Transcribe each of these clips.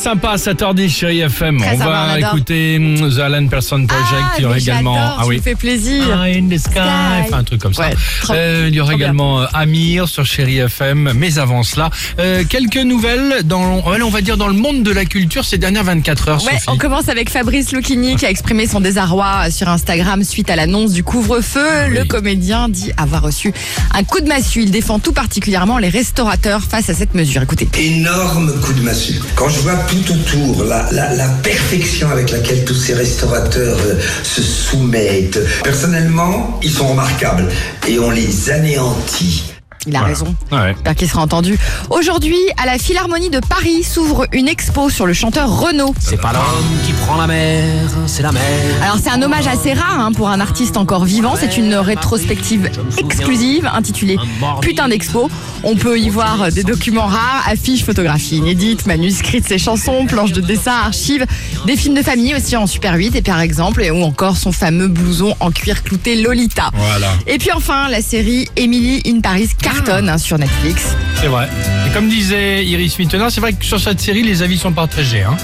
Sympa, 7h10, chérie FM. Très on sympa, va on adore. écouter hum, The Alan Person Project. Ah, il y aura mais également. j'adore, Ah tu oui. me fais plaisir. Ah, in the sky, Sky. enfin un truc comme ça. Ouais, trop- Euh, il y aura trop bien. également euh, Amir sur Chéri FM. Mais avant cela, euh, quelques nouvelles dans, ouais, on va dire dans le monde de la culture ces dernières 24 heures. Ouais, Sophie. on commence avec Fabrice Lucchini qui a exprimé son désarroi sur Instagram suite à l'annonce du couvre-feu. Le comédien dit avoir reçu un coup de massue. Il défend tout particulièrement les restaurateurs face à cette mesure. Écoutez. énorme coup de massue. Quand je vois tout autour la, perfection avec laquelle tous ces restaurateurs euh, se soumettent, personnellement, ils sont remarquables et on les anéantit. Il a Voilà. raison. Ouais. J'espère qu'il sera entendu. Aujourd'hui, à la Philharmonie de Paris s'ouvre une expo sur le chanteur Renaud. C'est pas l'homme qui prend la mer, c'est la mer. Alors c'est un hommage assez rare hein, pour un artiste encore vivant. C'est une rétrospective exclusive intitulée Putain d'expo. On peut y voir des documents rares, affiches, photographies inédites, manuscrits de ses chansons, planches de dessin, archives, des films de famille aussi en Super 8 et par exemple, ou encore son fameux blouson en cuir clouté Lolita. Voilà, Et puis enfin, la série Emily in Paris cartonne hein, sur Netflix. c'est vrai. Et comme disait Iris Mittenard, c'est vrai que sur cette série, les avis sont partagés. Hein.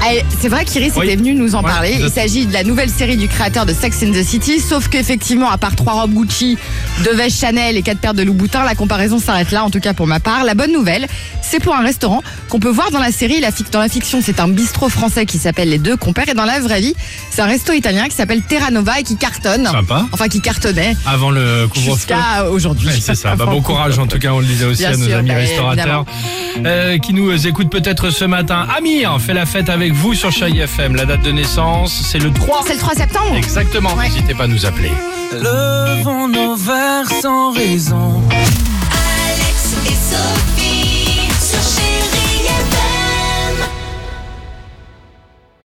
Ah, C'est vrai qu'Iris Oui. était venu nous en Ouais, parler. Il s'agit de la nouvelle série du créateur de Sex and the City, sauf qu'effectivement, à part trois robes Gucci, deux vestes Chanel et quatre paires de Louboutin, la comparaison s'arrête là, en tout cas pour ma part. La bonne nouvelle, c'est pour un restaurant qu'on peut voir dans la série. La dans la fiction, c'est un bistrot français qui s'appelle Les Deux Compères, et dans la vraie vie, c'est un resto italien qui s'appelle Terra Nova et qui cartonne. Sympa. Enfin, qui cartonnait Avant le couvre-feu. jusqu'à aujourd'hui. Ouais, c'est ça. Bah, bon courage en tout cas, on le disait aussi Bien à nos sûr, amis bah, restaurateurs euh, qui nous écoutent peut-être ce matin. Amir fait la fête avec vous sur Chai FM. La date de naissance, c'est le 3. C'est le 3 septembre. Exactement. Ouais. N'hésitez pas à nous appeler. Levons nos sans raison.